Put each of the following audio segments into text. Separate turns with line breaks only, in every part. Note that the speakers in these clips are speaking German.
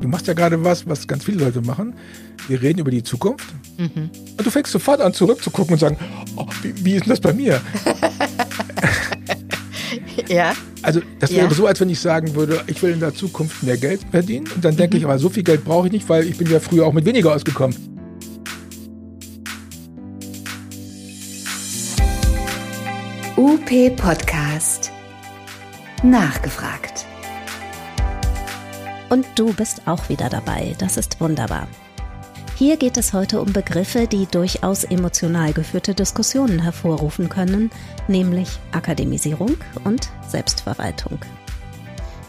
Du machst ja gerade was, was ganz viele Leute machen. Wir reden über die Zukunft. Mhm. Und du fängst sofort an, zurückzugucken und sagen, oh, wie, wie ist denn das bei mir?
ja.
Also das wäre ja. so, als wenn ich sagen würde, ich will in der Zukunft mehr Geld verdienen. Und dann denke mhm. ich, aber so viel Geld brauche ich nicht, weil ich bin ja früher auch mit weniger ausgekommen.
UP Podcast. Nachgefragt.
Und du bist auch wieder dabei. Das ist wunderbar. Hier geht es heute um Begriffe, die durchaus emotional geführte Diskussionen hervorrufen können, nämlich Akademisierung und Selbstverwaltung.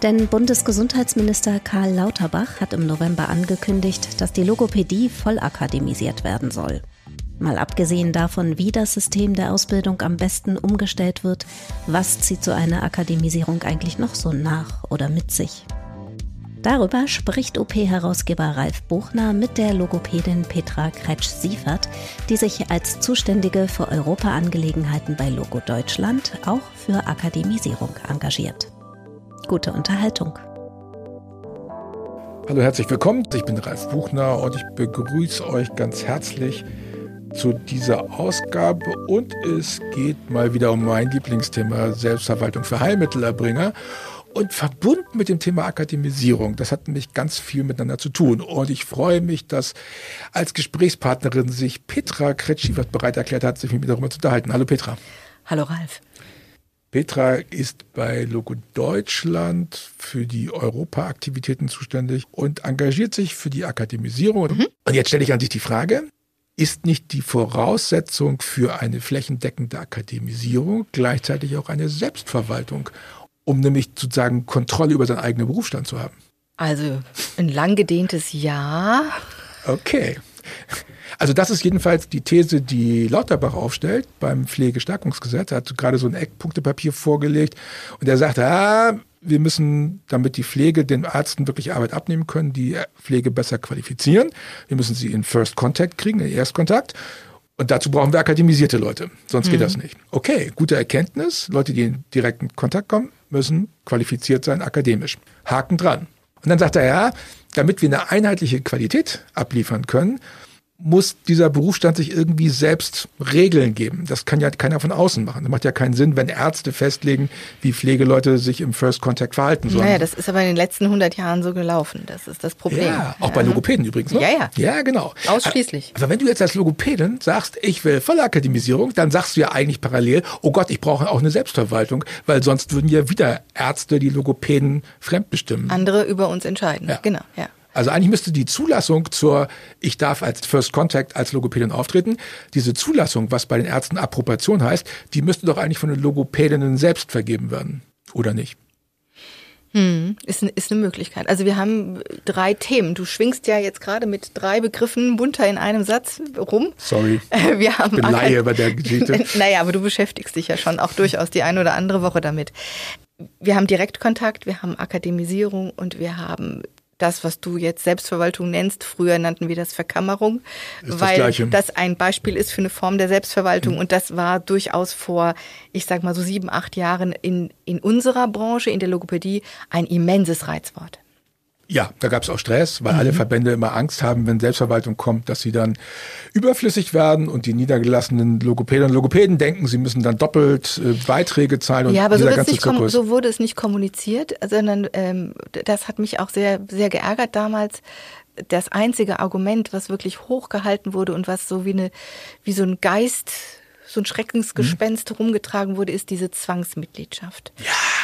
Denn Bundesgesundheitsminister Karl Lauterbach hat im November angekündigt, dass die Logopädie vollakademisiert werden soll. Mal abgesehen davon, wie das System der Ausbildung am besten umgestellt wird, was zieht so eine Akademisierung eigentlich noch so nach oder mit sich? Darüber spricht OP-Herausgeber Ralf Buchner mit der Logopädin Petra Kretsch-Siefert, die sich als Zuständige für Europaangelegenheiten bei Logo Deutschland auch für Akademisierung engagiert. Gute Unterhaltung.
Hallo, herzlich willkommen. Ich bin Ralf Buchner und ich begrüße euch ganz herzlich zu dieser Ausgabe und es geht mal wieder um mein Lieblingsthema Selbstverwaltung für Heilmittelerbringer und verbunden mit dem Thema Akademisierung. Das hat nämlich ganz viel miteinander zu tun und ich freue mich, dass als Gesprächspartnerin sich Petra Kretschiwert bereit erklärt hat, sich mit mir darüber zu unterhalten. Hallo Petra.
Hallo Ralf.
Petra ist bei Logo Deutschland für die Europa-Aktivitäten zuständig und engagiert sich für die Akademisierung. Mhm. Und jetzt stelle ich an dich die Frage, ist nicht die Voraussetzung für eine flächendeckende Akademisierung gleichzeitig auch eine Selbstverwaltung, um nämlich sozusagen Kontrolle über seinen eigenen Berufsstand zu haben?
Also ein langgedehntes Ja.
Okay. Also das ist jedenfalls die These, die Lauterbach aufstellt beim Pflegestärkungsgesetz. Er hat gerade so ein Eckpunktepapier vorgelegt und er sagt, ah, wir müssen, damit die Pflege den Ärzten wirklich Arbeit abnehmen können, die Pflege besser qualifizieren. Wir müssen sie in First Contact kriegen, in Erstkontakt. Und dazu brauchen wir akademisierte Leute, sonst mhm. geht das nicht. Okay, gute Erkenntnis. Leute, die in direkten Kontakt kommen, müssen qualifiziert sein akademisch. Haken dran. Und dann sagt er, ja, damit wir eine einheitliche Qualität abliefern können, muss dieser Berufsstand sich irgendwie selbst Regeln geben. Das kann ja keiner von außen machen. Das macht ja keinen Sinn, wenn Ärzte festlegen, wie Pflegeleute sich im First Contact verhalten sollen.
Naja, das ist aber in den letzten 100 Jahren so gelaufen. Das ist das Problem.
Ja, auch ja. bei Logopäden übrigens. Ne?
Ja, ja.
Ja, genau.
Ausschließlich.
Aber wenn du jetzt als Logopädin sagst, ich will Vollakademisierung, dann sagst du ja eigentlich parallel, oh Gott, ich brauche auch eine Selbstverwaltung, weil sonst würden ja wieder Ärzte die Logopäden fremdbestimmen.
Andere über uns entscheiden. Ja. Genau, ja.
Also eigentlich müsste die Zulassung zur, ich darf als First Contact als Logopädin auftreten, diese Zulassung, was bei den Ärzten Approbation heißt, die müsste doch eigentlich von den Logopädinnen selbst vergeben werden, oder nicht?
Hm, ist, ist eine Möglichkeit. Also wir haben drei Themen. Du schwingst ja jetzt gerade mit drei Begriffen bunter in einem Satz rum.
Sorry.
Wir haben
ich bin Laie bei der Geschichte.
naja, aber du beschäftigst dich ja schon auch durchaus die eine oder andere Woche damit. Wir haben Direktkontakt, wir haben Akademisierung und wir haben das, was du jetzt Selbstverwaltung nennst. Früher nannten wir das Verkammerung, ist weil das, das, ein Beispiel ist für eine Form der Selbstverwaltung. Mhm. Und das war durchaus vor, ich sag mal so sieben, acht Jahren in, in unserer Branche, in der Logopädie, ein immenses Reizwort.
Ja, da gab es auch Stress, weil mhm. alle Verbände immer Angst haben, wenn Selbstverwaltung kommt, dass sie dann überflüssig werden und die niedergelassenen Logopädinnen und Logopäden denken, sie müssen dann doppelt äh, Beiträge zahlen. Und
ja, aber so, nicht so, wurde es nicht kommuniziert, sondern ähm, das hat mich auch sehr, sehr geärgert damals. Das einzige Argument, was wirklich hochgehalten wurde und was so wie eine, wie so ein Geist, so ein Schreckensgespenst mhm. rumgetragen wurde, ist diese Zwangsmitgliedschaft.
Ja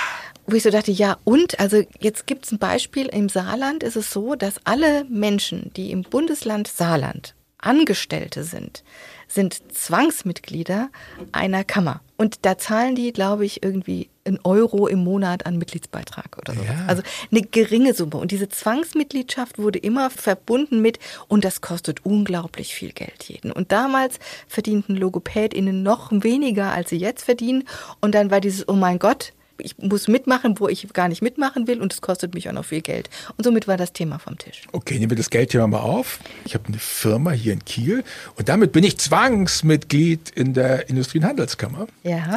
wo ich so dachte, ja, und, also jetzt gibt es ein Beispiel, im Saarland ist es so, dass alle Menschen, die im Bundesland Saarland Angestellte sind, sind Zwangsmitglieder einer Kammer. Und da zahlen die, glaube ich, irgendwie einen Euro im Monat an Mitgliedsbeitrag oder so. Ja. Also eine geringe Summe. Und diese Zwangsmitgliedschaft wurde immer verbunden mit, und das kostet unglaublich viel Geld jeden. Und damals verdienten LogopädInnen noch weniger, als sie jetzt verdienen. Und dann war dieses, oh mein Gott, ich muss mitmachen, wo ich gar nicht mitmachen will und es kostet mich auch noch viel Geld. Und somit war das Thema vom Tisch.
Okay, nehmen wir das Geldthema mal auf. Ich habe eine Firma hier in Kiel und damit bin ich Zwangsmitglied in der Industrie- und Handelskammer.
Ja.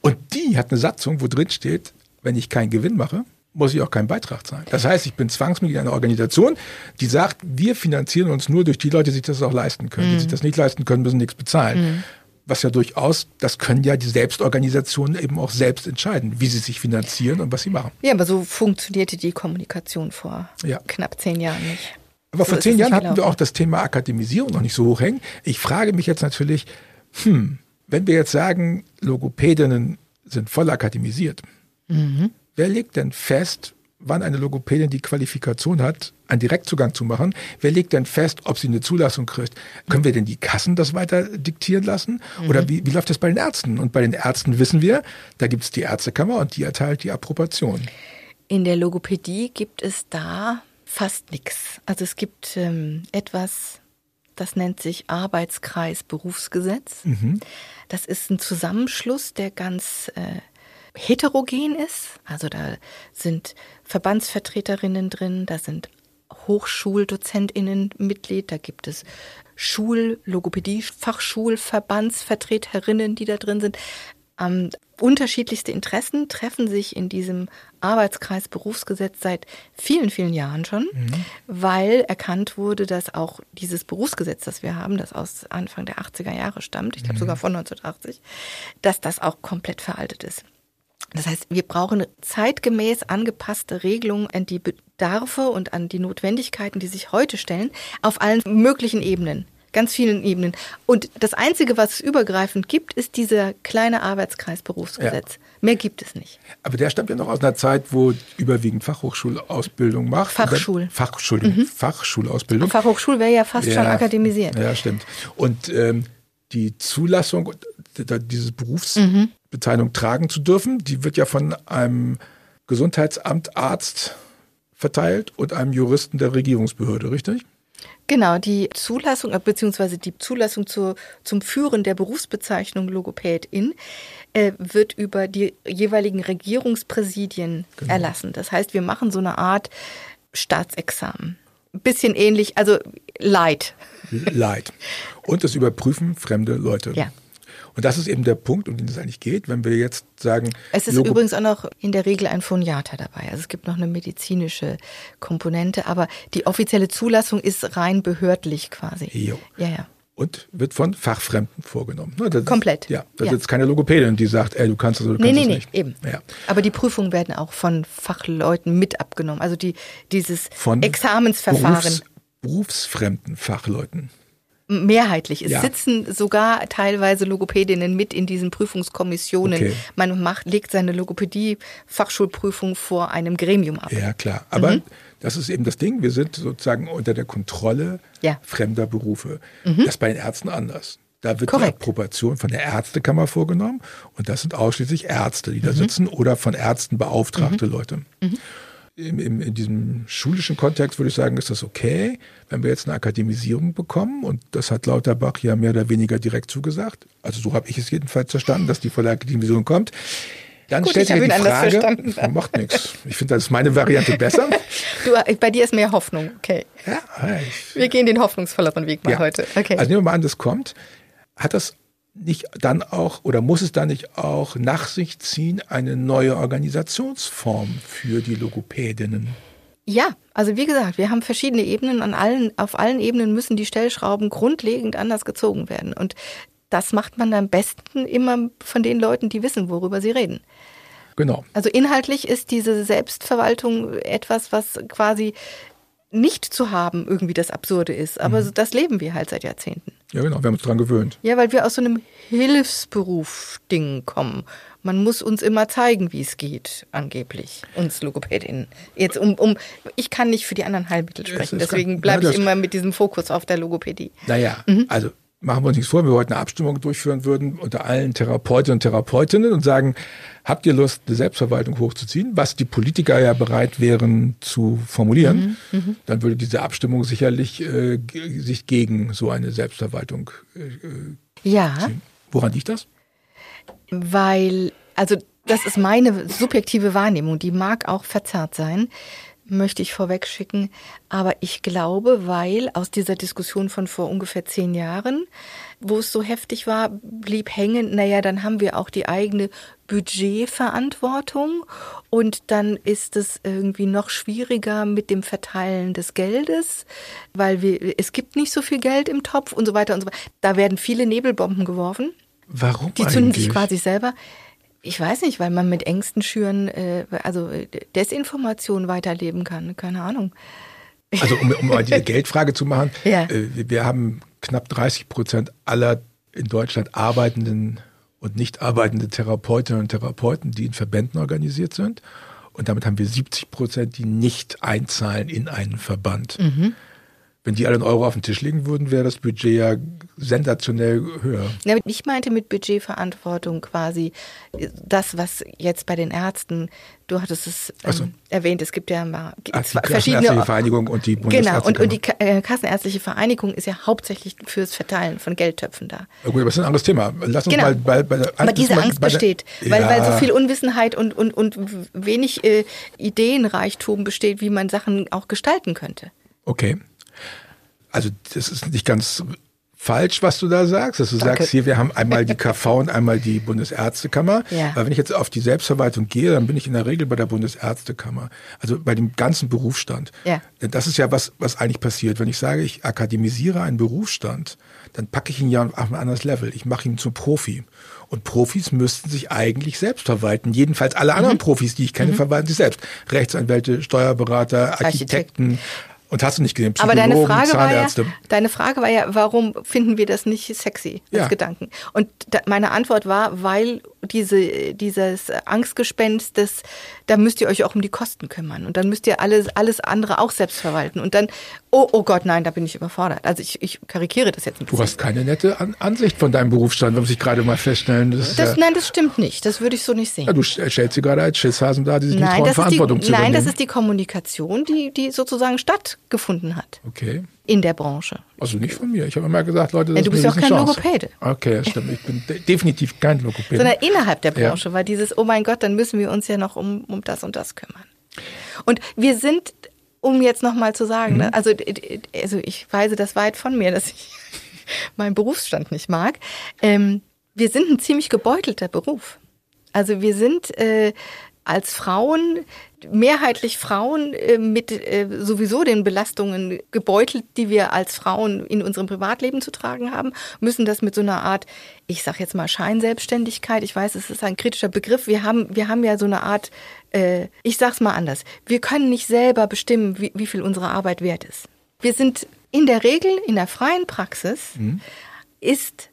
Und die hat eine Satzung, wo drin steht, wenn ich keinen Gewinn mache, muss ich auch keinen Beitrag zahlen. Das heißt, ich bin Zwangsmitglied einer Organisation, die sagt, wir finanzieren uns nur durch die Leute, die sich das auch leisten können. Mhm. Die sich das nicht leisten können, müssen nichts bezahlen. Mhm. Was ja durchaus, das können ja die Selbstorganisationen eben auch selbst entscheiden, wie sie sich finanzieren und was sie machen.
Ja, aber so funktionierte die Kommunikation vor ja. knapp zehn Jahren nicht.
Aber so vor zehn Jahren hatten wir auch das Thema Akademisierung noch nicht so hoch hängen. Ich frage mich jetzt natürlich, hm, wenn wir jetzt sagen, Logopädinnen sind voll akademisiert, mhm. wer legt denn fest, wann eine Logopädin die Qualifikation hat, einen Direktzugang zu machen? Wer legt denn fest, ob sie eine Zulassung kriegt? Können wir denn die Kassen das weiter diktieren lassen? Mhm. Oder wie, wie läuft das bei den Ärzten? Und bei den Ärzten wissen wir, da gibt es die Ärztekammer und die erteilt die Approbation.
In der Logopädie gibt es da fast nichts. Also es gibt ähm, etwas, das nennt sich Arbeitskreis Berufsgesetz. Mhm. Das ist ein Zusammenschluss, der ganz äh, heterogen ist. Also da sind Verbandsvertreterinnen drin, da sind Hochschuldozentinnen Mitglied, da gibt es Schul-, Logopädie, Fachschulverbandsvertreterinnen, die da drin sind. Ähm, unterschiedlichste Interessen treffen sich in diesem Arbeitskreis Berufsgesetz seit vielen, vielen Jahren schon, mhm. weil erkannt wurde, dass auch dieses Berufsgesetz, das wir haben, das aus Anfang der 80er Jahre stammt, ich glaube mhm. sogar von 1980, dass das auch komplett veraltet ist. Das heißt, wir brauchen zeitgemäß angepasste Regelungen an die Bedarfe und an die Notwendigkeiten, die sich heute stellen, auf allen möglichen Ebenen ganz vielen Ebenen. Und das Einzige, was es übergreifend gibt, ist dieser kleine Arbeitskreis Berufsgesetz. Ja. Mehr gibt es nicht.
Aber der stammt ja noch aus einer Zeit, wo überwiegend Fachhochschulausbildung macht.
Fachschul.
Fachschul mhm. Fachschulausbildung.
Fachhochschul wäre ja fast ja, schon akademisiert.
Ja, stimmt. Und ähm, die Zulassung, dieses Berufsbezeichnung mhm. tragen zu dürfen, die wird ja von einem Gesundheitsamt Arzt verteilt und einem Juristen der Regierungsbehörde, richtig?
Genau, die Zulassung äh, bzw. die Zulassung zur, zum Führen der Berufsbezeichnung Logopädin äh, wird über die jeweiligen Regierungspräsidien genau. erlassen. Das heißt, wir machen so eine Art Staatsexamen. Bisschen ähnlich, also Leid.
Leid. Und das überprüfen fremde Leute.
Ja.
Und das ist eben der Punkt, um den es eigentlich geht, wenn wir jetzt sagen.
Es ist Logo übrigens auch noch in der Regel ein Phoniater dabei. Also es gibt noch eine medizinische Komponente, aber die offizielle Zulassung ist rein behördlich quasi.
Jo.
Ja, ja.
Und wird von Fachfremden vorgenommen.
Das Komplett.
Ist, ja, da ja. sitzt keine Logopädin, die sagt, ey, du kannst es oder du nee, kannst nee, nee,
nicht. eben. Ja. Aber die Prüfungen werden auch von Fachleuten mit abgenommen. Also die, dieses von Examensverfahren. Berufs,
berufsfremden Fachleuten
mehrheitlich. Es ja. sitzen sogar teilweise Logopädinnen mit in diesen Prüfungskommissionen. Okay. Man macht, legt seine Logopädie-Fachschulprüfung vor einem Gremium ab.
Ja, klar. Aber mhm. Das ist eben das Ding. Wir sind sozusagen unter der Kontrolle ja. fremder Berufe. Mhm. Das ist bei den Ärzten anders. Da wird Korrekt. die Approbation von der Ärztekammer vorgenommen und das sind ausschließlich Ärzte, die da mhm. sitzen oder von Ärzten beauftragte mhm. Leute. Mhm in, in, in diesem schulischen Kontext würde ich sagen, ist das okay, wenn wir jetzt eine Akademisierung bekommen. Und das hat Lauterbach ja mehr oder weniger direkt zugesagt. Also so habe ich es jedenfalls verstanden, dass die volle Akademisierung kommt. Dann Gut, stellt sich die Frage, macht nichts. Ich finde, das ist meine Variante besser.
Du, bei dir ist mehr Hoffnung, okay.
Ja, ich,
wir gehen den hoffnungsvolleren Weg mal ja. heute. Okay.
Also nehmen wir mal an, das kommt. Hat das nicht dann auch oder muss es dann nicht auch nach sich ziehen eine neue Organisationsform für die Logopädinnen?
Ja, also wie gesagt, wir haben verschiedene Ebenen. An allen, auf allen Ebenen müssen die Stellschrauben grundlegend anders gezogen werden. Und das macht man am besten immer von den Leuten, die wissen, worüber sie reden.
Genau.
Also inhaltlich ist diese Selbstverwaltung etwas, was quasi nicht zu haben irgendwie das Absurde ist. Aber mhm. das leben wir halt seit Jahrzehnten.
Ja, genau, wir haben uns daran gewöhnt.
Ja, weil wir aus so einem Hilfsberuf-Ding kommen. Man muss uns immer zeigen, wie es geht, angeblich, uns Logopädinnen. Jetzt um, um, ich kann nicht für die anderen Heilmittel sprechen, deswegen bleibe ich immer mit diesem Fokus auf der Logopädie.
Naja, mhm. also machen wir uns nichts vor, wenn wir heute eine Abstimmung durchführen würden unter allen Therapeutinnen und Therapeutinnen und sagen, habt ihr Lust, eine Selbstverwaltung hochzuziehen, was die Politiker ja bereit wären zu formulieren, mhm, mhm. dann würde diese Abstimmung sicherlich äh, sich gegen so eine Selbstverwaltung
äh, ja. ziehen.
Woran liegt das?
Weil, also das ist meine subjektive Wahrnehmung, die mag auch verzerrt sein möchte ich vorweg schicken. Aber ich glaube, weil aus dieser Diskussion von vor ungefähr zehn Jahren, wo es so heftig war, blieb hängen, naja, dann haben wir auch die eigene Budgetverantwortung und dann ist es irgendwie noch schwieriger mit dem Verteilen des Geldes, weil wir, es gibt nicht so viel Geld im Topf und so weiter und so weiter. Da werden viele Nebelbomben geworfen.
Warum
Die zünden
eigentlich?
sich quasi selber. Ich weiß nicht, weil man mit Ängsten schüren, äh, also äh, Desinformation weiterleben kann. Keine Ahnung.
Also um, um mal die Geldfrage zu machen,
Ja.
äh, wir- wir haben knapp 30 Prozent aller in Deutschland arbeitenden und nicht arbeitenden Therapeutinnen und Therapeuten, die in Verbänden organisiert sind. Und damit haben wir 70 Prozent, die nicht einzahlen in einen Verband.
Mhm.
Wenn die alle einen Euro auf den Tisch legen würden, wäre das Budget ja sensationell höher.
Ja, ich meinte mit Budgetverantwortung quasi das, was jetzt bei den Ärzten, du hattest es
Ach so.
ähm, erwähnt, es gibt ja mal
Ach, die Vereinigung und die
Genau, und, und die äh, Kassenärztliche Vereinigung ist ja hauptsächlich fürs Verteilen von Geldtöpfen da.
Ja, gut, aber das ist ein anderes Thema. Lass uns
Genau.
mal bei, bei der
Aber diese Angst
bei der-
besteht, weil,
Ja.
weil so viel Unwissenheit und, und, und wenig äh, Ideenreichtum besteht, wie man Sachen auch gestalten könnte.
Okay. Also das ist nicht ganz falsch, was du da sagst, dass du
Danke.
sagst, hier, wir haben einmal die KV und einmal die Bundesärztekammer.
Ja.
Weil wenn ich jetzt auf die Selbstverwaltung gehe, dann bin ich in der Regel bei der Bundesärztekammer. Also bei dem ganzen Berufsstand.
Ja.
Denn das ist ja was, was eigentlich passiert. Wenn ich sage, ich akademisiere einen Berufsstand, dann packe ich ihn ja auf ein anderes Level. Ich mache ihn zum Profi. Und Profis müssten sich eigentlich selbst verwalten. Jedenfalls alle
Mhm.
anderen Profis, die ich kenne, verwalten sich selbst. Rechtsanwälte, Steuerberater, Architekten. Und hast du nicht gesehen,
Aber deine Frage, war ja,
Zahnärzte.
deine Frage war ja, warum finden wir das nicht sexy als
Ja.
Gedanken? Und da, meine Antwort war, weil diese, dieses Angstgespenst, das, da müsst ihr euch auch um die Kosten kümmern. Und dann müsst ihr alles, alles andere auch selbst verwalten. Und dann, oh, oh Gott, nein, da bin ich überfordert. Also ich, ich karikiere das jetzt ein
Du
bisschen.
hast keine nette An Ansicht von deinem Berufsstand, muss ich gerade mal feststellen. Das
Das,
ja,
nein, das stimmt nicht. Das würde ich so nicht sehen.
ja, du stellst sie gerade als Schisshasen da, die sich nicht
Nein,
trauen,
das ist, die,
Verantwortung zu
nein das
übernehmen.
ist die Kommunikation, die, die sozusagen stattgefunden hat
okay.
In der Branche.
Also nicht von mir. Ich habe immer gesagt, Leute, das
Ja, du
ist
bist ja auch kein
Riesenchance.
Logopäde.
Okay, das stimmt. Ich bin de definitiv kein Logopäde.
sondern innerhalb der
Ja.
Branche war dieses, oh mein Gott, dann müssen wir uns ja noch um, um das und das kümmern. Und wir sind, um jetzt nochmal zu sagen,
Mhm.
ne, also, also ich weise das weit von mir, dass ich meinen Berufsstand nicht mag. Ähm, wir sind ein ziemlich gebeutelter Beruf. Also wir sind äh, als Frauen, mehrheitlich Frauen äh, mit äh, sowieso den Belastungen gebeutelt, die wir als Frauen in unserem Privatleben zu tragen haben, müssen das mit so einer Art, ich sag jetzt mal Scheinselbstständigkeit, ich weiß, es ist ein kritischer Begriff, wir haben, wir haben ja so eine Art, äh, ich sag's mal anders, wir können nicht selber bestimmen, wie, wie viel unsere Arbeit wert ist. Wir sind in der Regel in der freien Praxis, ist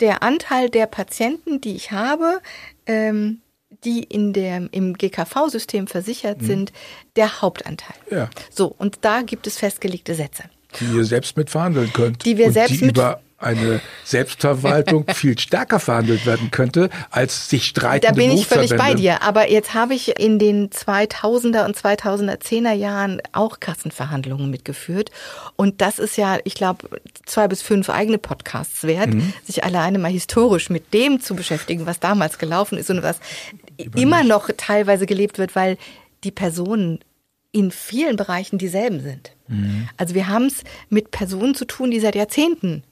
der Anteil der Patienten, die ich habe, ähm, die in der, im GKV-System versichert sind, der Hauptanteil.
Ja.
So, und da gibt es festgelegte Sätze.
die ihr selbst mit verhandeln könnt.
Die wir
und
selbst
die
mit-
über eine Selbstverwaltung viel stärker verhandelt werden könnte, als sich streitende
Da bin ich völlig bei dir. Aber jetzt habe ich in den 2000er und 2010er Jahren auch Kassenverhandlungen mitgeführt. Und das ist ja, ich glaube, zwei bis fünf eigene Podcasts wert,
Mhm.
sich alleine mal historisch mit dem zu beschäftigen, was damals gelaufen ist und was immer noch teilweise gelebt wird, weil die Personen in vielen Bereichen dieselben sind.
Mhm.
Also wir haben es mit Personen zu tun, die seit Jahrzehnten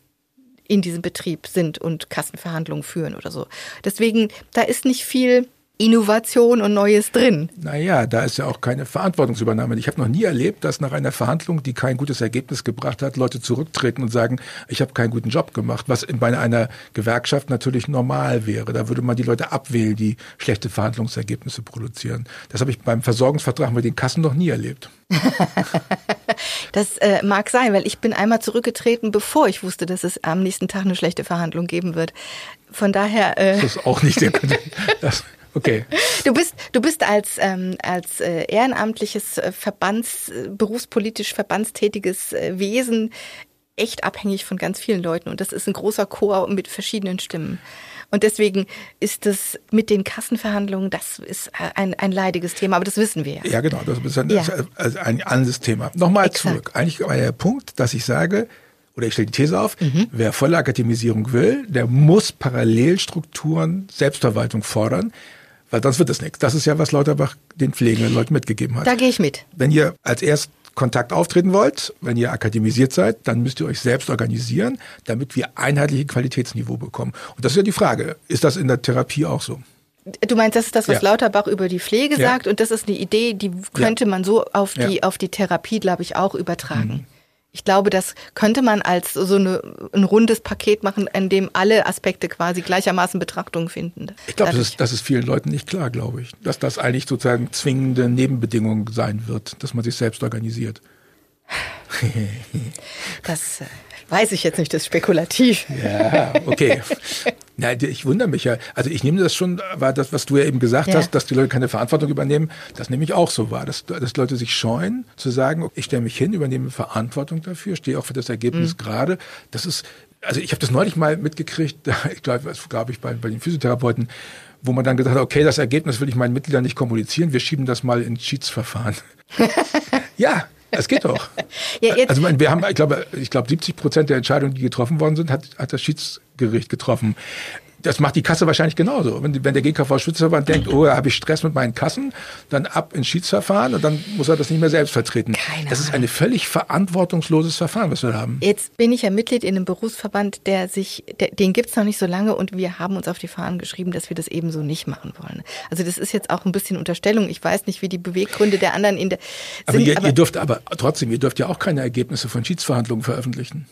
in diesem Betrieb sind und Kassenverhandlungen führen oder so. Deswegen, da ist nicht viel Innovation und Neues drin.
Naja, da ist ja auch keine Verantwortungsübernahme. Ich habe noch nie erlebt, dass nach einer Verhandlung, die kein gutes Ergebnis gebracht hat, Leute zurücktreten und sagen, ich habe keinen guten Job gemacht, was bei einer Gewerkschaft natürlich normal wäre. Da würde man die Leute abwählen, die schlechte Verhandlungsergebnisse produzieren. Das habe ich beim Versorgungsvertrag mit den Kassen noch nie erlebt.
Das äh, mag sein, weil ich bin einmal zurückgetreten, bevor ich wusste, dass es am nächsten Tag eine schlechte Verhandlung geben wird. Von daher, äh,
Das ist auch nicht der das, Okay.
du bist du bist als ähm, als äh, ehrenamtliches äh, Verbands berufspolitisch verbandstätiges äh, Wesen echt abhängig von ganz vielen Leuten und das ist ein großer Chor mit verschiedenen Stimmen. Und deswegen ist das mit den Kassenverhandlungen, das ist ein, ein leidiges Thema, aber das wissen wir ja.
Ja, genau, das ist ein,
Ja.
also ein anderes Thema. Nochmal
Exakt.
zurück. Eigentlich war der Punkt, dass ich sage, oder ich stelle die These auf,
Mhm.
wer volle Akademisierung will, der muss Parallelstrukturen Selbstverwaltung fordern, weil sonst wird es nichts. Das ist ja, was Lauterbach den pflegenden Leuten mitgegeben hat.
Da gehe ich mit.
Wenn ihr als erst Kontakt auftreten wollt, wenn ihr akademisiert seid, dann müsst ihr euch selbst organisieren, damit wir einheitliche Qualitätsniveau bekommen. Und das ist ja die Frage, ist das in der Therapie auch so?
Du meinst, das ist das, was
Ja.
Lauterbach über die Pflege
Ja.
sagt und das ist eine Idee, die könnte man so auf die,
Ja. Mhm.
auf die Therapie, glaube ich, auch übertragen. Ich glaube, das könnte man als so eine, ein rundes Paket machen, in dem alle Aspekte quasi gleichermaßen Betrachtung finden.
Ich glaube, das das ist vielen Leuten nicht klar, glaube ich. Dass das eigentlich sozusagen zwingende Nebenbedingung sein wird, dass man sich selbst organisiert.
Das äh, weiß ich jetzt nicht, das ist spekulativ.
Ja, okay. Na, ich wundere mich ja. Also ich nehme das schon, war das, was du ja eben gesagt
Ja.
hast, dass die Leute keine Verantwortung übernehmen, das nehme ich auch so wahr. Dass, dass Leute sich scheuen, zu sagen, ich stelle mich hin, übernehme Verantwortung dafür, stehe auch für das Ergebnis gerade. Das ist, also ich habe das neulich mal mitgekriegt, ich glaube, das glaube ich bei, bei den Physiotherapeuten, wo man dann gesagt hat, okay, das Ergebnis will ich meinen Mitgliedern nicht kommunizieren, wir schieben das mal ins Schiedsverfahren. ja, es geht doch.
Ja,
also meine, wir haben, ich glaube, ich glaube, 70 Prozent der Entscheidungen, die getroffen worden sind, hat, hat das Schiedsgericht getroffen. Das macht die Kasse wahrscheinlich genauso. Wenn, wenn der GKV Schwitzverband denkt, oh, da habe ich Stress mit meinen Kassen, dann ab ins Schiedsverfahren und dann muss er das nicht mehr selbst vertreten.
Keine
das ist ein völlig verantwortungsloses Verfahren, was wir haben.
Jetzt bin ich ja Mitglied in einem Berufsverband, der sich, der, den gibt's noch nicht so lange und wir haben uns auf die Fahnen geschrieben, dass wir das eben so nicht machen wollen. Also das ist jetzt auch ein bisschen Unterstellung. Ich weiß nicht, wie die Beweggründe der anderen in der
Aber,
sind.
ihr,
aber
ihr dürft aber trotzdem, ihr dürft ja auch keine Ergebnisse von Schiedsverhandlungen veröffentlichen.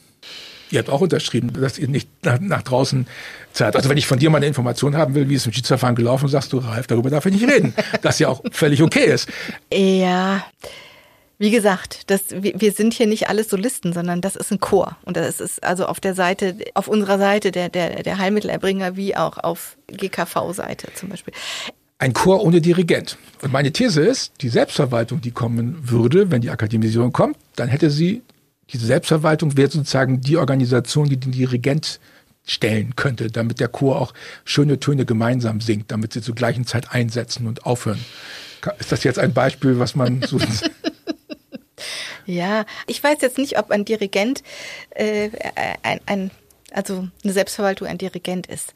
Ihr habt auch unterschrieben, dass ihr nicht nach, nach draußen zahlt. Also wenn ich von dir mal eine Information haben will, wie es im Schiedsverfahren gelaufen ist, sagst du, Ralf, darüber darf ich nicht reden. Das ja auch völlig okay ist.
Ja, wie gesagt, das, wir, wir sind hier nicht alles Solisten, sondern das ist ein Chor. Und das ist also auf der Seite, auf unserer Seite der, der, der Heilmittelerbringer wie auch auf GKV-Seite zum Beispiel.
Ein Chor ohne Dirigent. Und meine These ist, die Selbstverwaltung, die kommen würde, wenn die Akademisierung kommt, dann hätte sie, diese Selbstverwaltung wäre sozusagen die Organisation, die den Dirigent stellen könnte, damit der Chor auch schöne Töne gemeinsam singt, damit sie zur gleichen Zeit einsetzen und aufhören. Ist das jetzt ein Beispiel, was man so
Ja, ich weiß jetzt nicht, ob ein Dirigent äh, ein, ein also eine Selbstverwaltung ein Dirigent ist,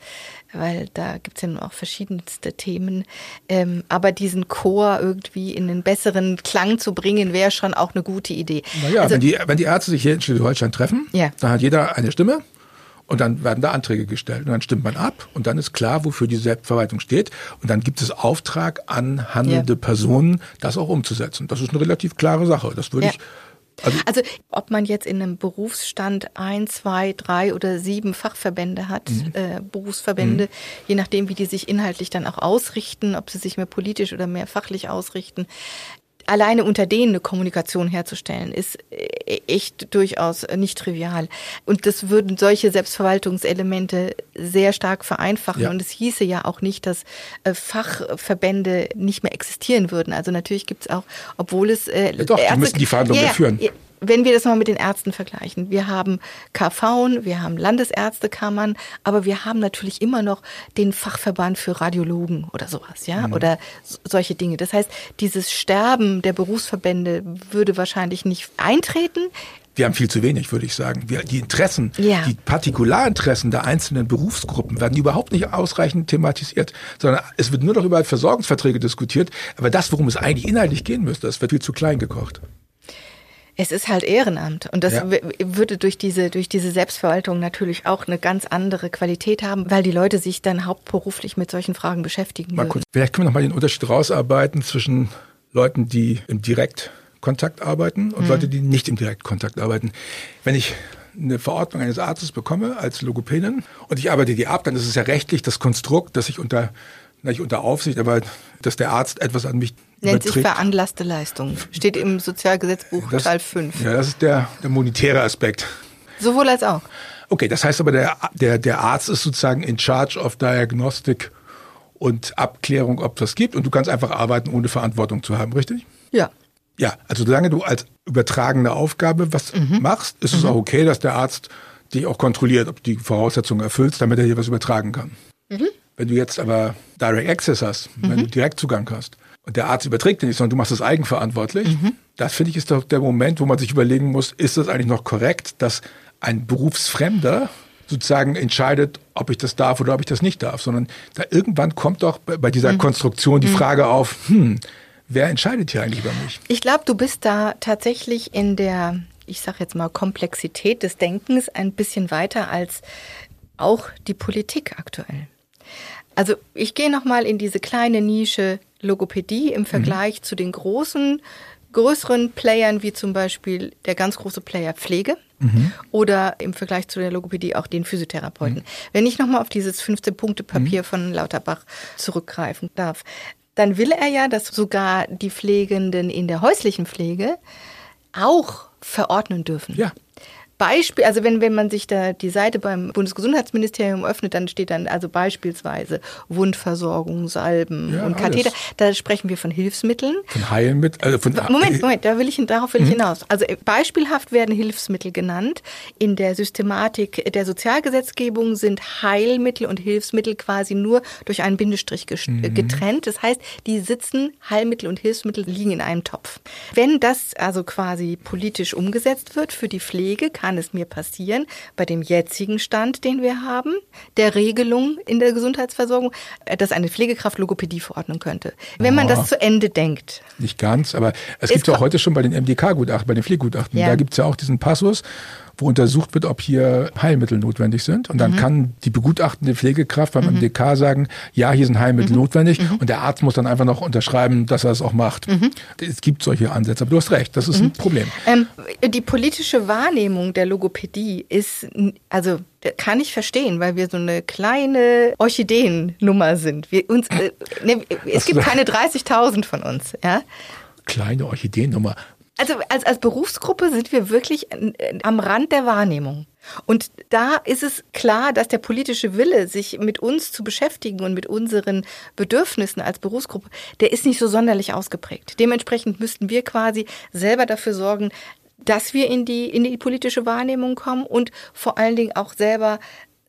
weil da gibt's ja nun auch verschiedenste Themen. Ähm, aber diesen Chor irgendwie in einen besseren Klang zu bringen, wäre schon auch eine gute Idee.
Naja,
also,
wenn, die, wenn die Ärzte sich hier in Schleswig-Holstein treffen,
Ja.
dann hat jeder eine Stimme und dann werden da Anträge gestellt. Und dann stimmt man ab und dann ist klar, wofür die Selbstverwaltung steht. Und dann gibt es Auftrag an handelnde
Ja.
Personen, das auch umzusetzen. Das ist eine relativ klare Sache. Das würde
Ja.
ich. Also,
Also ob man jetzt in einem Berufsstand ein, zwei, drei oder sieben Fachverbände hat,
Mhm.
äh, Berufsverbände, je nachdem, wie die sich inhaltlich dann auch ausrichten, ob sie sich mehr politisch oder mehr fachlich ausrichten. Alleine unter denen eine Kommunikation herzustellen, ist äh, echt durchaus nicht trivial. Und das würden solche Selbstverwaltungselemente sehr stark vereinfachen.
Ja.
Und es hieße ja auch nicht, dass äh, Fachverbände nicht mehr existieren würden. Also natürlich gibt es auch, obwohl es äh,
Ja doch, die müssen die Verhandlungen
ja,
führen.
Wenn wir das mal mit den Ärzten vergleichen, wir haben KV, wir haben Landesärztekammern, aber wir haben natürlich immer noch den Fachverband für Radiologen oder sowas, ja,
Mhm.
oder so- solche Dinge. Das heißt, dieses Sterben der Berufsverbände würde wahrscheinlich nicht eintreten.
wir haben viel zu wenig, würde ich sagen. Wir, die Interessen,
Ja.
die Partikularinteressen der einzelnen Berufsgruppen werden überhaupt nicht ausreichend thematisiert, sondern es wird nur noch über Versorgungsverträge diskutiert. Aber das, worum es eigentlich inhaltlich gehen müsste, das wird viel zu klein gekocht.
Es ist halt Ehrenamt und das
Ja.
würde durch diese durch diese Selbstverwaltung natürlich auch eine ganz andere Qualität haben, weil die Leute sich dann hauptberuflich mit solchen Fragen beschäftigen
Mal
würden.
kurz. Vielleicht können wir noch mal den Unterschied rausarbeiten zwischen Leuten, die im Direktkontakt arbeiten und Leute, die nicht im Direktkontakt arbeiten. Wenn ich eine Verordnung eines Arztes bekomme als Logopädin und ich arbeite die ab, dann ist es ja rechtlich das Konstrukt, dass ich unter nicht unter Aufsicht, aber dass der Arzt etwas an mich
Nennt sich veranlasste Leistung. Steht im Sozialgesetzbuch
Das-
Teil 5.
Ja, das ist der, der monetäre Aspekt.
Sowohl als auch.
Okay, das heißt aber, der, der, der Arzt ist sozusagen in charge of Diagnostik und Abklärung, ob das gibt. Und du kannst einfach arbeiten, ohne Verantwortung zu haben, richtig?
Ja.
Ja, also solange du als übertragene Aufgabe was machst, ist es auch okay, dass der Arzt dich auch kontrolliert, ob du die Voraussetzungen erfüllst, damit er dir was übertragen kann. Wenn du jetzt aber Direct Access hast, wenn du Direktzugang hast und der Arzt überträgt dir nicht, sondern du machst es eigenverantwortlich, das finde ich ist doch der Moment, wo man sich überlegen muss, ist das eigentlich noch korrekt, dass ein Berufsfremder sozusagen entscheidet, ob ich das darf oder ob ich das nicht darf, sondern da irgendwann kommt doch bei bei dieser Konstruktion die Frage auf, hm, wer entscheidet hier eigentlich über mich?
Ich glaube, du bist da tatsächlich in der, ich sag jetzt mal, Komplexität des Denkens ein bisschen weiter als auch die Politik aktuell. Also ich gehe nochmal in diese kleine Nische Logopädie im Vergleich mhm. zu den großen, größeren Playern, wie zum Beispiel der ganz große Player Pflege. Mhm. Oder im Vergleich zu der Logopädie auch den Physiotherapeuten. Mhm. Wenn ich nochmal auf dieses 15-Punkte-Papier mhm. von Lauterbach zurückgreifen darf, dann will er ja, dass sogar die Pflegenden in der häuslichen Pflege auch verordnen dürfen.
Ja.
Beispiel, also wenn, wenn man sich da die Seite beim Bundesgesundheitsministerium öffnet, dann steht dann also beispielsweise Wundversorgung, Salben ja, und Katheter. Alles. Da sprechen wir von Hilfsmitteln.
Von Heilmitteln. Also von
Moment, Moment, da will ich, darauf will ich mhm. hinaus. Also äh, beispielhaft werden Hilfsmittel genannt. In der Systematik der Sozialgesetzgebung sind Heilmittel und Hilfsmittel quasi nur durch einen Bindestrich mhm. getrennt. Das heißt, die sitzen, Heilmittel und Hilfsmittel liegen in einem Topf. Wenn das also quasi politisch umgesetzt wird für die Pflege, kann kann es mir passieren, bei dem jetzigen Stand, den wir haben, der Regelung in der Gesundheitsversorgung, äh, dass eine Pflegekraft Logopädie verordnen könnte. Wenn man das zu Ende denkt.
Nicht ganz, aber es, es gibt ja heute schon bei den MDK-Gutachten, bei den Pflegegutachten, ja. da gibt es ja auch diesen Passus, wo untersucht wird, ob hier Heilmittel notwendig sind. Und dann mhm. kann die begutachtende Pflegekraft beim mhm. MDK sagen, ja, hier sind Heilmittel mhm. notwendig. Mhm. Und der Arzt muss dann einfach noch unterschreiben, dass er es auch macht. Mhm. Es gibt solche Ansätze, aber du hast recht, das ist ein mhm. Problem.
Ähm, die politische Wahrnehmung der Logopädie ist, also kann ich verstehen, weil wir so eine kleine Orchideennummer sind. Wir uns, äh, ne, es gibt keine 30.000 von uns, ja.
Kleine Orchideennummer.
Also als, als Berufsgruppe sind wir wirklich am Rand der Wahrnehmung. Und da ist es klar, dass der politische Wille, sich mit uns zu beschäftigen und mit unseren Bedürfnissen als Berufsgruppe, der ist nicht so sonderlich ausgeprägt. Dementsprechend müssten wir quasi selber dafür sorgen, dass wir in die, in die politische Wahrnehmung kommen und vor allen Dingen auch selber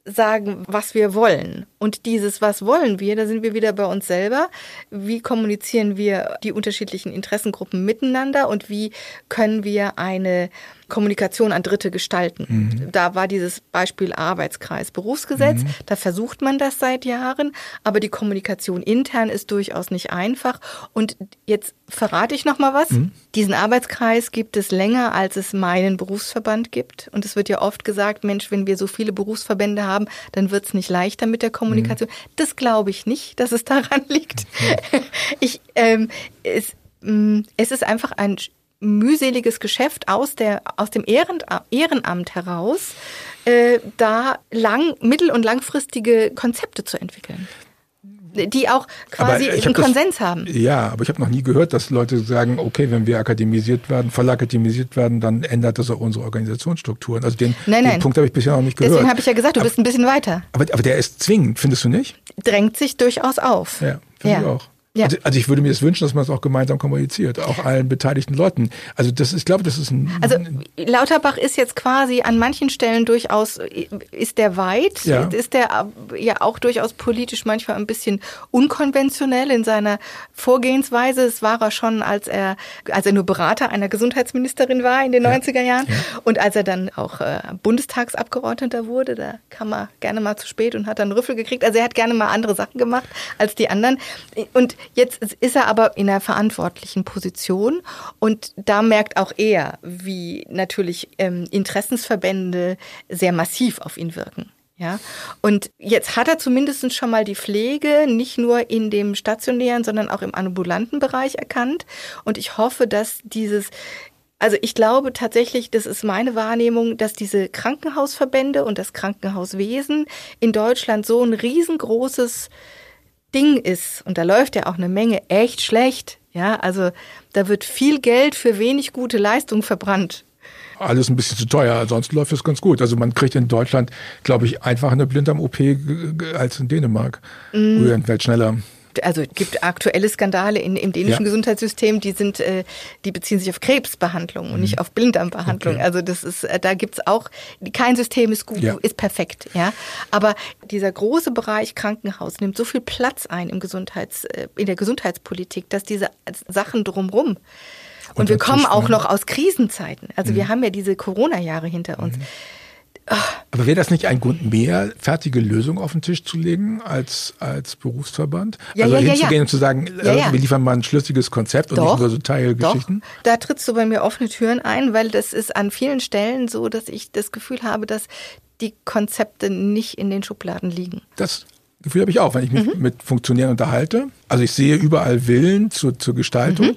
sagen, was wir wollen. Und dieses, was wollen wir, da sind wir wieder bei uns selber. Wie kommunizieren wir die unterschiedlichen Interessengruppen miteinander und wie können wir eine Kommunikation an Dritte gestalten. Mhm. Da war dieses Beispiel Arbeitskreis Berufsgesetz. Mhm. Da versucht man das seit Jahren, aber die Kommunikation intern ist durchaus nicht einfach. Und jetzt verrate ich noch mal was. Mhm. Diesen Arbeitskreis gibt es länger, als es meinen Berufsverband gibt. Und es wird ja oft gesagt, Mensch, wenn wir so viele Berufsverbände haben, dann wird es nicht leichter mit der Kommunikation. Mhm. Das glaube ich nicht, dass es daran liegt. Mhm. Ich, ähm, es, mm, es ist einfach ein mühseliges Geschäft aus, der, aus dem Ehrenamt heraus, äh, da lang, mittel- und langfristige Konzepte zu entwickeln die auch quasi einen Konsens das, haben.
Ja, aber ich habe noch nie gehört, dass Leute sagen, okay, wenn wir akademisiert werden, voll akademisiert werden, dann ändert das auch unsere Organisationsstrukturen. Also den,
nein,
den
nein.
Punkt habe ich bisher noch nicht gehört.
Deswegen habe ich ja gesagt, du
aber,
bist ein bisschen weiter.
Aber, aber der ist zwingend, findest du nicht?
Drängt sich durchaus auf.
Ja, finde ja. ich auch. Ja. Also, also, ich würde mir das wünschen, dass man es auch gemeinsam kommuniziert, auch allen beteiligten Leuten. Also das ich glaube, das ist ein.
Also Lauterbach ist jetzt quasi an manchen Stellen durchaus, ist der weit, ja. ist der ja auch durchaus politisch manchmal ein bisschen unkonventionell in seiner Vorgehensweise. Es war er schon, als er, als er nur Berater einer Gesundheitsministerin war in den ja. 90er Jahren. Ja. Und als er dann auch äh, Bundestagsabgeordneter wurde, da kam er gerne mal zu spät und hat dann Rüffel gekriegt. Also er hat gerne mal andere Sachen gemacht als die anderen. Und Jetzt ist er aber in einer verantwortlichen Position und da merkt auch er, wie natürlich ähm, Interessensverbände sehr massiv auf ihn wirken. Ja, und jetzt hat er zumindest schon mal die Pflege nicht nur in dem stationären, sondern auch im ambulanten Bereich erkannt. Und ich hoffe, dass dieses also ich glaube tatsächlich, das ist meine Wahrnehmung, dass diese Krankenhausverbände und das Krankenhauswesen in Deutschland so ein riesengroßes Ding ist, und da läuft ja auch eine Menge echt schlecht, ja, also da wird viel Geld für wenig gute Leistung verbrannt.
Alles ein bisschen zu teuer, ansonsten läuft es ganz gut. Also man kriegt in Deutschland, glaube ich, einfach eine Blinddarm-OP als in Dänemark. Mm. Oder schneller
also gibt aktuelle Skandale in, im dänischen ja. Gesundheitssystem, die sind, äh, die beziehen sich auf Krebsbehandlung und mhm. nicht auf Blinddarmbehandlung. Okay. Also das ist, äh, da gibt's auch, kein System ist gut, ja. ist perfekt, ja. Aber dieser große Bereich Krankenhaus nimmt so viel Platz ein im Gesundheits, äh, in der Gesundheitspolitik, dass diese Sachen drumrum und, und wir kommen auch noch aus Krisenzeiten. Also mhm. wir haben ja diese Corona-Jahre hinter uns. Mhm.
Aber wäre das nicht ein Grund mehr, fertige Lösungen auf den Tisch zu legen als, als Berufsverband? Ja, also ja, hinzugehen ja, und zu sagen, äh, wir liefern mal ein schlüssiges Konzept und doch, nicht nur so Teilgeschichten?
Doch. Da trittst du bei mir offene Türen ein, weil das ist an vielen Stellen so, dass ich das Gefühl habe, dass die Konzepte nicht in den Schubladen liegen.
Das Gefühl habe ich auch, wenn ich mich
Mhm.
mit Funktionären unterhalte. Also ich sehe überall Willen zur, zur Gestaltung.
Mhm.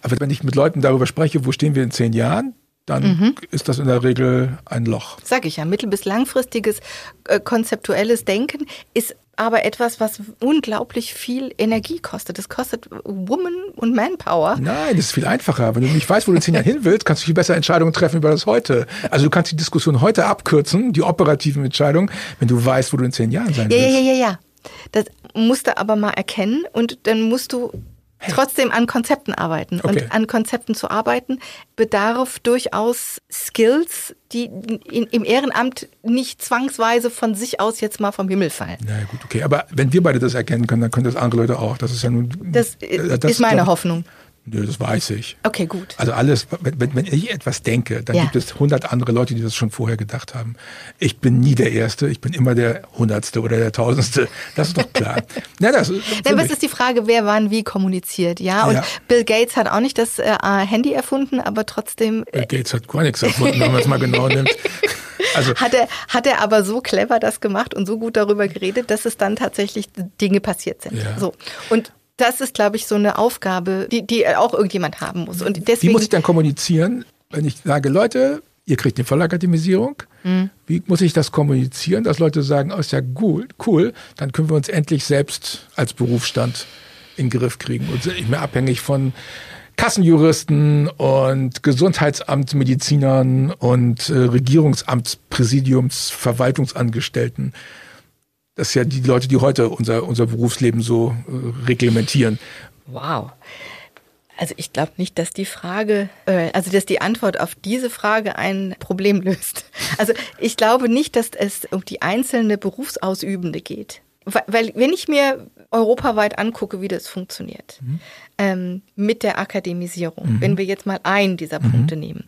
Aber wenn ich mit Leuten darüber spreche, wo stehen wir in zehn Jahren, dann
Mhm.
ist das in der Regel ein Loch.
Sag ich ja, mittel- bis langfristiges äh, konzeptuelles Denken ist aber etwas, was unglaublich viel Energie kostet. Das kostet Woman und Manpower.
Nein, das ist viel einfacher. Wenn du nicht weißt, wo du in zehn Jahren hin willst, kannst du viel besser Entscheidungen treffen über das Heute. Also du kannst die Diskussion heute abkürzen, die operativen Entscheidungen, wenn du weißt, wo du in zehn Jahren sein
Ja, ja,
willst.
ja, ja, ja. Das musst du aber mal erkennen und dann musst du trotzdem an Konzepten arbeiten.
Okay.
Und an Konzepten zu arbeiten bedarf durchaus Skills, die in, im Ehrenamt nicht zwangsweise von sich aus jetzt mal vom Himmel fallen.
Na ja, gut, okay. Aber wenn wir beide das erkennen können, dann können das andere Leute auch. Das ist ja nun.
Das,
äh,
ist meine
ich-
Hoffnung.
Nö, das weiß ich.
Okay, gut.
Also alles, wenn, wenn- ich etwas denke, dann
Ja.
gibt es hundert andere Leute, die das schon vorher gedacht haben. Ich bin nie der Erste, ich bin immer der Hundertste oder der Tausendste. Das ist doch klar. ja, das,
Dann was
mich.
ist die Frage, wer wann wie kommuniziert, ja? Und
Ja.
Bill Gates hat auch nicht das äh, Handy erfunden, aber trotzdem äh,
Bill Gates hat gar nichts erfunden, wenn man es mal genau nimmt. Also,
hat er, hat er aber so clever das gemacht und so gut darüber geredet, dass es dann tatsächlich Dinge passiert sind.
Ja.
So. Und das ist, glaube ich, so eine Aufgabe, die, die auch irgendjemand haben muss. Und
wie
deswegen,
muss ich dann kommunizieren, wenn ich sage, Leute, ihr kriegt eine Vollakademisierung?
Mhm.
Wie muss ich das kommunizieren, dass Leute sagen, oh, ist ja cool, cool, dann können wir uns endlich selbst als Berufsstand in den Griff kriegen und sind nicht mehr abhängig von Kassenjuristen und Gesundheitsamtsmedizinern und äh, Regierungsamtspräsidiums, Verwaltungsangestellten. Das sind ja die Leute, die heute unser, unser Berufsleben so äh, reglementieren.
wow. Also ich glaube nicht, dass die Frage, äh, also dass die Antwort auf diese Frage ein Problem löst. Also ich glaube nicht, dass es um die einzelne Berufsausübende geht. Weil- Weil wenn ich mir europaweit angucke, wie das funktioniert, ähm, mit der Akademisierung, wenn wir jetzt mal einen dieser Punkte nehmen,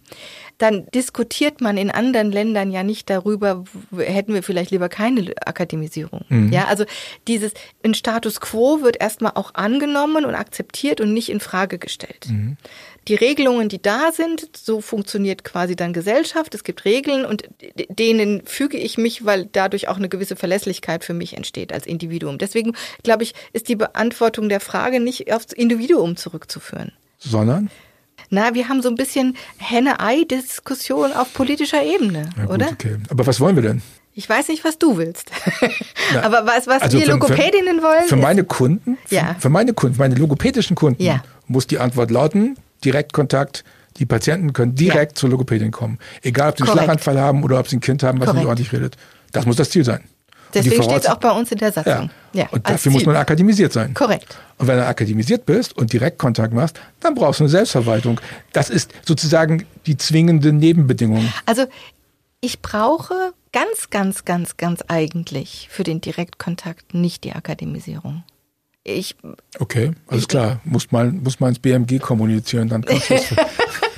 dann diskutiert man in anderen Ländern ja nicht darüber, hätten wir vielleicht lieber keine Akademisierung. Ja, also dieses, ein Status quo wird erstmal auch angenommen und akzeptiert und nicht in Frage gestellt. Die Regelungen, die da sind, so funktioniert quasi dann Gesellschaft. Es gibt Regeln und denen füge ich mich, weil dadurch auch eine gewisse Verlässlichkeit für mich entsteht als Individuum. Deswegen glaube ich, ist die Beantwortung der Frage nicht aufs Individuum zurückzuführen.
Sondern?
Na, wir haben so ein bisschen Henne-Ei-Diskussion auf politischer Ebene,
Ja, gut,
oder?
okay. Aber was wollen wir denn?
Ich weiß nicht, was du willst.
Na,
Aber was, was
also
wir
für-
Logopädinnen wollen,
Für
ist-
meine Kunden, für,
Ja.
für meine Kunden, meine logopädischen Kunden,
Ja.
muss die Antwort lauten, Direktkontakt, die Patienten können direkt zur Logopädin kommen. Egal, ob sie einen. Schlaganfall haben oder ob sie ein Kind haben, was
Korrekt.
nicht ordentlich redet. Das muss das Ziel sein. Und
deswegen steht es auch bei uns in der Satzung.
Ja. und
als
dafür muss
Ziel.
man akademisiert sein.
Korrekt.
Und wenn du akademisiert bist und Direktkontakt machst, dann brauchst du eine Selbstverwaltung. Das ist sozusagen die zwingende Nebenbedingung.
Also ich brauche ganz, ganz, ganz, ganz eigentlich für den Direktkontakt nicht die Akademisierung. Ich,
Okay, alles klar. Muss mal, muss mal ins BMG kommunizieren, dann kannst du es.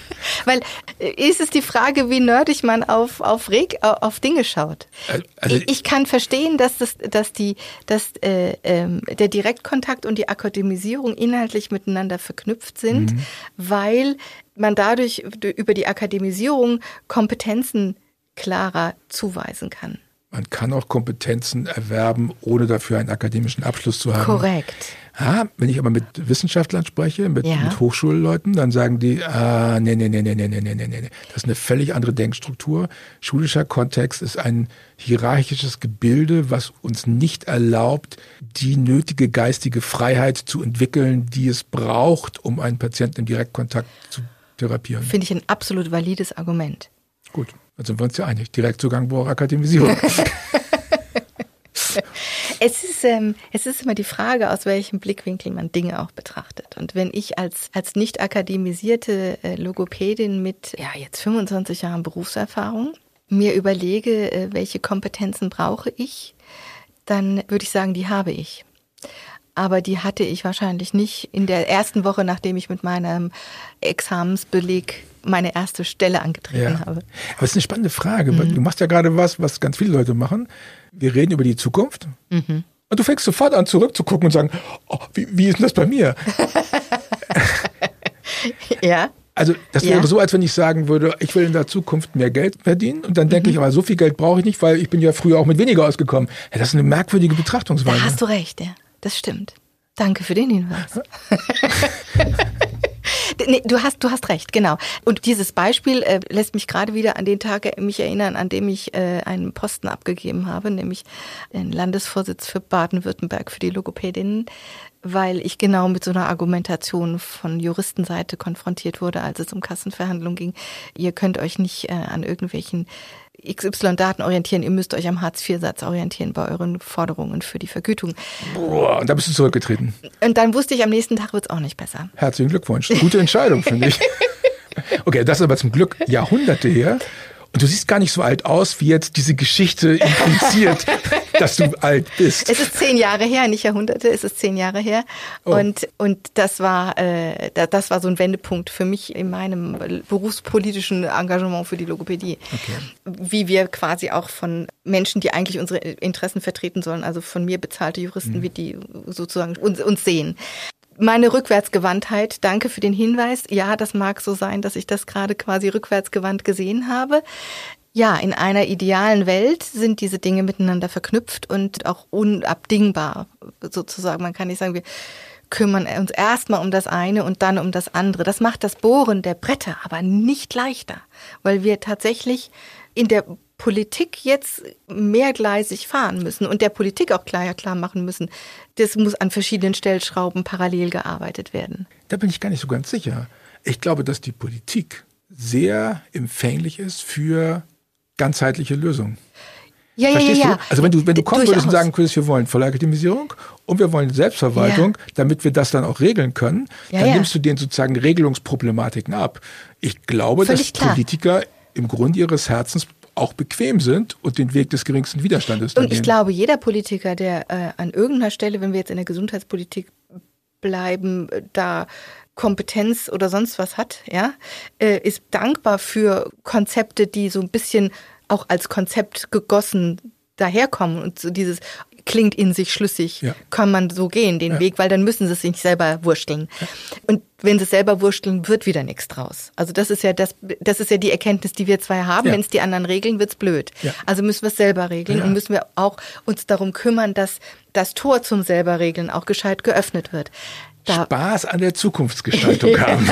weil äh, ist es die Frage, wie nerdig man auf, auf, Reg, auf Dinge schaut.
Äh, also-
ich, ich kann verstehen, dass, das, dass, die, dass äh, ähm, der Direktkontakt und die Akademisierung inhaltlich miteinander verknüpft sind, weil man dadurch über die Akademisierung Kompetenzen klarer zuweisen kann.
Man kann auch Kompetenzen erwerben, ohne dafür einen akademischen Abschluss zu haben.
Korrekt.
Ja, wenn ich aber mit Wissenschaftlern spreche, mit,
Ja.
mit Hochschulleuten, dann sagen die, ah, nee, nee, nee, nee, nee, nee, nee, nee, nee. Das ist eine völlig andere Denkstruktur. Schulischer Kontext ist ein hierarchisches Gebilde, was uns nicht erlaubt, die nötige geistige Freiheit zu entwickeln, die es braucht, um einen Patienten im Direktkontakt zu therapieren.
Finde ich ein absolut valides Argument.
Gut, dann sind wir uns ja einig. Direktzugang braucht Akademisierung.
Es ist, ähm, es ist immer die Frage, aus welchem Blickwinkel man Dinge auch betrachtet. Und wenn ich als, als nicht akademisierte äh, Logopädin mit ja, jetzt 25 Jahren Berufserfahrung mir überlege, äh, welche Kompetenzen brauche ich, dann würde ich sagen, die habe ich. Aber die hatte ich wahrscheinlich nicht in der ersten Woche, nachdem ich mit meinem Examensbeleg meine erste Stelle angetreten
Ja.
habe.
Aber es ist eine spannende Frage. weil Du machst ja gerade was, was ganz viele Leute machen. Wir reden über die Zukunft. Und du fängst sofort an, zurückzugucken und sagen, oh, wie, wie ist denn das bei mir?
Ja,
Also das
Ja.
wäre so, als wenn ich sagen würde, ich will in der Zukunft mehr Geld verdienen und dann denke
Mhm.
ich, aber so viel Geld brauche ich nicht, weil ich bin ja früher auch mit weniger ausgekommen. Ja, das ist eine merkwürdige
Da
Betrachtungsweise.
hast du recht, ja. Das stimmt. Danke für den Hinweis. Nee, du hast, du hast recht, genau. Und dieses Beispiel äh, lässt mich gerade wieder an den Tag mich erinnern, an dem ich äh, einen Posten abgegeben habe, nämlich den Landesvorsitz für Baden-Württemberg für die Logopädinnen, weil ich genau mit so einer Argumentation von Juristenseite konfrontiert wurde, als es um Kassenverhandlungen ging. Ihr könnt euch nicht äh, an irgendwelchen XY-Daten orientieren, ihr müsst euch am Hartz-IV-Satz orientieren bei euren Forderungen für die Vergütung.
Boah, und da bist du zurückgetreten.
Und dann wusste ich, am nächsten Tag wird's auch nicht besser.
Herzlichen Glückwunsch. Gute Entscheidung, finde ich. Okay, das ist aber zum Glück Jahrhunderte her. Und du siehst gar nicht so alt aus, wie jetzt diese Geschichte impliziert, dass du alt bist.
Es ist zehn Jahre her, nicht Jahrhunderte, es ist zehn Jahre her.
Oh.
Und, und das war, äh, da- das war so ein Wendepunkt für mich in meinem berufspolitischen Engagement für die Logopädie. Wie wir quasi auch von Menschen, die eigentlich unsere Interessen vertreten sollen, also von mir bezahlte Juristen,
Mhm.
wie die sozusagen uns, uns sehen. Meine Rückwärtsgewandtheit, danke für den Hinweis. Ja, das mag so sein, dass ich das gerade quasi rückwärtsgewandt gesehen habe. Ja, in einer idealen Welt sind diese Dinge miteinander verknüpft und auch unabdingbar sozusagen. Man kann nicht sagen, wir kümmern uns erstmal um das eine und dann um das andere. Das macht das Bohren der Bretter aber nicht leichter, weil wir tatsächlich in der Politik jetzt mehrgleisig fahren müssen und der Politik auch klar, klar machen müssen, das muss an verschiedenen Stellschrauben parallel gearbeitet werden.
Da bin ich gar nicht so ganz sicher. Ich glaube, dass die Politik sehr empfänglich ist für ganzheitliche Lösungen.
Ja, ja, ja,
Verstehst
ja.
du? Also wenn du, wenn du kommen würdest und sagen würdest, wir wollen Vollakademisierung und wir wollen Selbstverwaltung, damit wir das dann auch regeln können,
Ja,
dann
ja.
nimmst du denen sozusagen Regelungsproblematiken ab. Ich glaube,
Völlig
dass
klar.
Politiker im Grunde ihres Herzens auch bequem sind und den Weg des geringsten Widerstandes
Und ich
gehen.
glaube, jeder Politiker, der äh, an irgendeiner Stelle, wenn wir jetzt in der Gesundheitspolitik bleiben, äh, da Kompetenz oder sonst was hat, ja, äh, ist dankbar für Konzepte, die so ein bisschen auch als Konzept gegossen daherkommen und so dieses klingt in sich schlüssig,
Ja.
kann man so gehen, den Weg, weil dann müssen sie es sich selber wursteln. Und wenn sie es selber wursteln, wird wieder nichts draus. Also das ist ja das, das ist ja die Erkenntnis, die wir zwei haben.
Ja.
Wenn es die anderen regeln, wird's blöd.
Ja.
Also müssen wir es selber regeln
Ja.
und müssen wir auch uns darum kümmern, dass das Tor zum selber regeln auch gescheit geöffnet wird. Da,
Spaß an der Zukunftsgestaltung haben.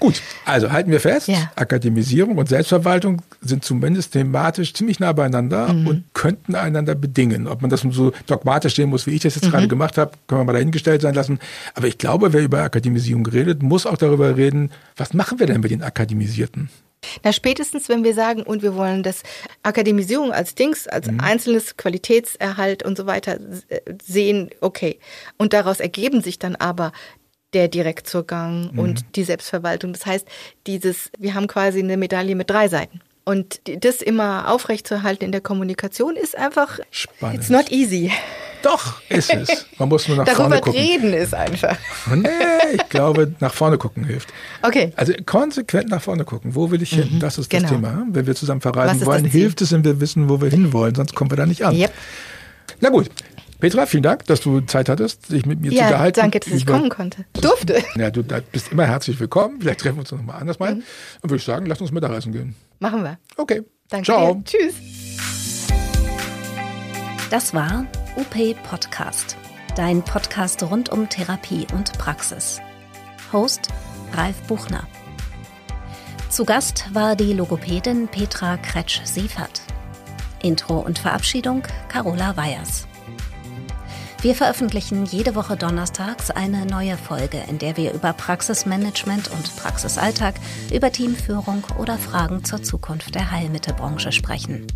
Gut, also halten wir fest,
Ja.
Akademisierung und Selbstverwaltung sind zumindest thematisch ziemlich nah beieinander
Mhm.
und könnten einander bedingen. Ob man das so dogmatisch sehen muss, wie ich das jetzt
Mhm.
gerade gemacht habe, können wir mal dahingestellt sein lassen. Aber ich glaube, wer über Akademisierung redet, muss auch darüber reden, was machen wir denn mit den Akademisierten?
Na, spätestens, wenn wir sagen, und wir wollen das Akademisierung als Dings, als einzelnes Qualitätserhalt und so weiter äh, sehen, okay. Und daraus ergeben sich dann aber der Direktzugang und die Selbstverwaltung. Das heißt, dieses, wir haben quasi eine Medaille mit drei Seiten. Und das immer aufrechtzuerhalten in der Kommunikation ist einfach,
Spannend.
it's not easy.
Doch, ist es. Man muss nur nach vorne
Darüber
gucken.
reden ist einfach.
Nee, ich glaube, nach vorne gucken hilft.
Okay.
Also konsequent nach vorne gucken. Wo will ich hin? Das ist das
Genau.
Thema. Wenn wir zusammen verreisen wollen,
das
hilft es, wenn wir wissen, wo wir hinwollen. Sonst kommen wir da nicht an.
Yep.
Na gut. Petra, vielen Dank, dass du Zeit hattest, dich mit mir zu
Ja,
unterhalten.
danke, dass ich
über-
kommen konnte. Durfte.
Ja, du bist immer herzlich willkommen. Vielleicht treffen wir uns noch mal anders
Mhm.
mal. Und würde ich sagen, lass uns Mittagessen gehen.
Machen wir.
Okay.
Danke
Ciao.
dir. Tschüss.
Das war UP Podcast, dein Podcast rund um Therapie und Praxis. Host Ralf Buchner. Zu Gast war die Logopädin Petra Kretsch-Siefert. Intro und Verabschiedung Carola Weyers. Wir veröffentlichen jede Woche donnerstags eine neue Folge, in der wir über Praxismanagement und Praxisalltag, über Teamführung oder Fragen zur Zukunft der Heilmittelbranche sprechen.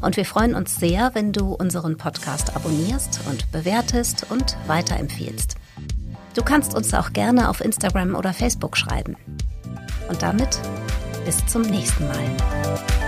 Und wir freuen uns sehr, wenn du unseren Podcast abonnierst und bewertest und weiterempfiehlst. Du kannst uns auch gerne auf Instagram oder Facebook schreiben. Und damit bis zum nächsten Mal.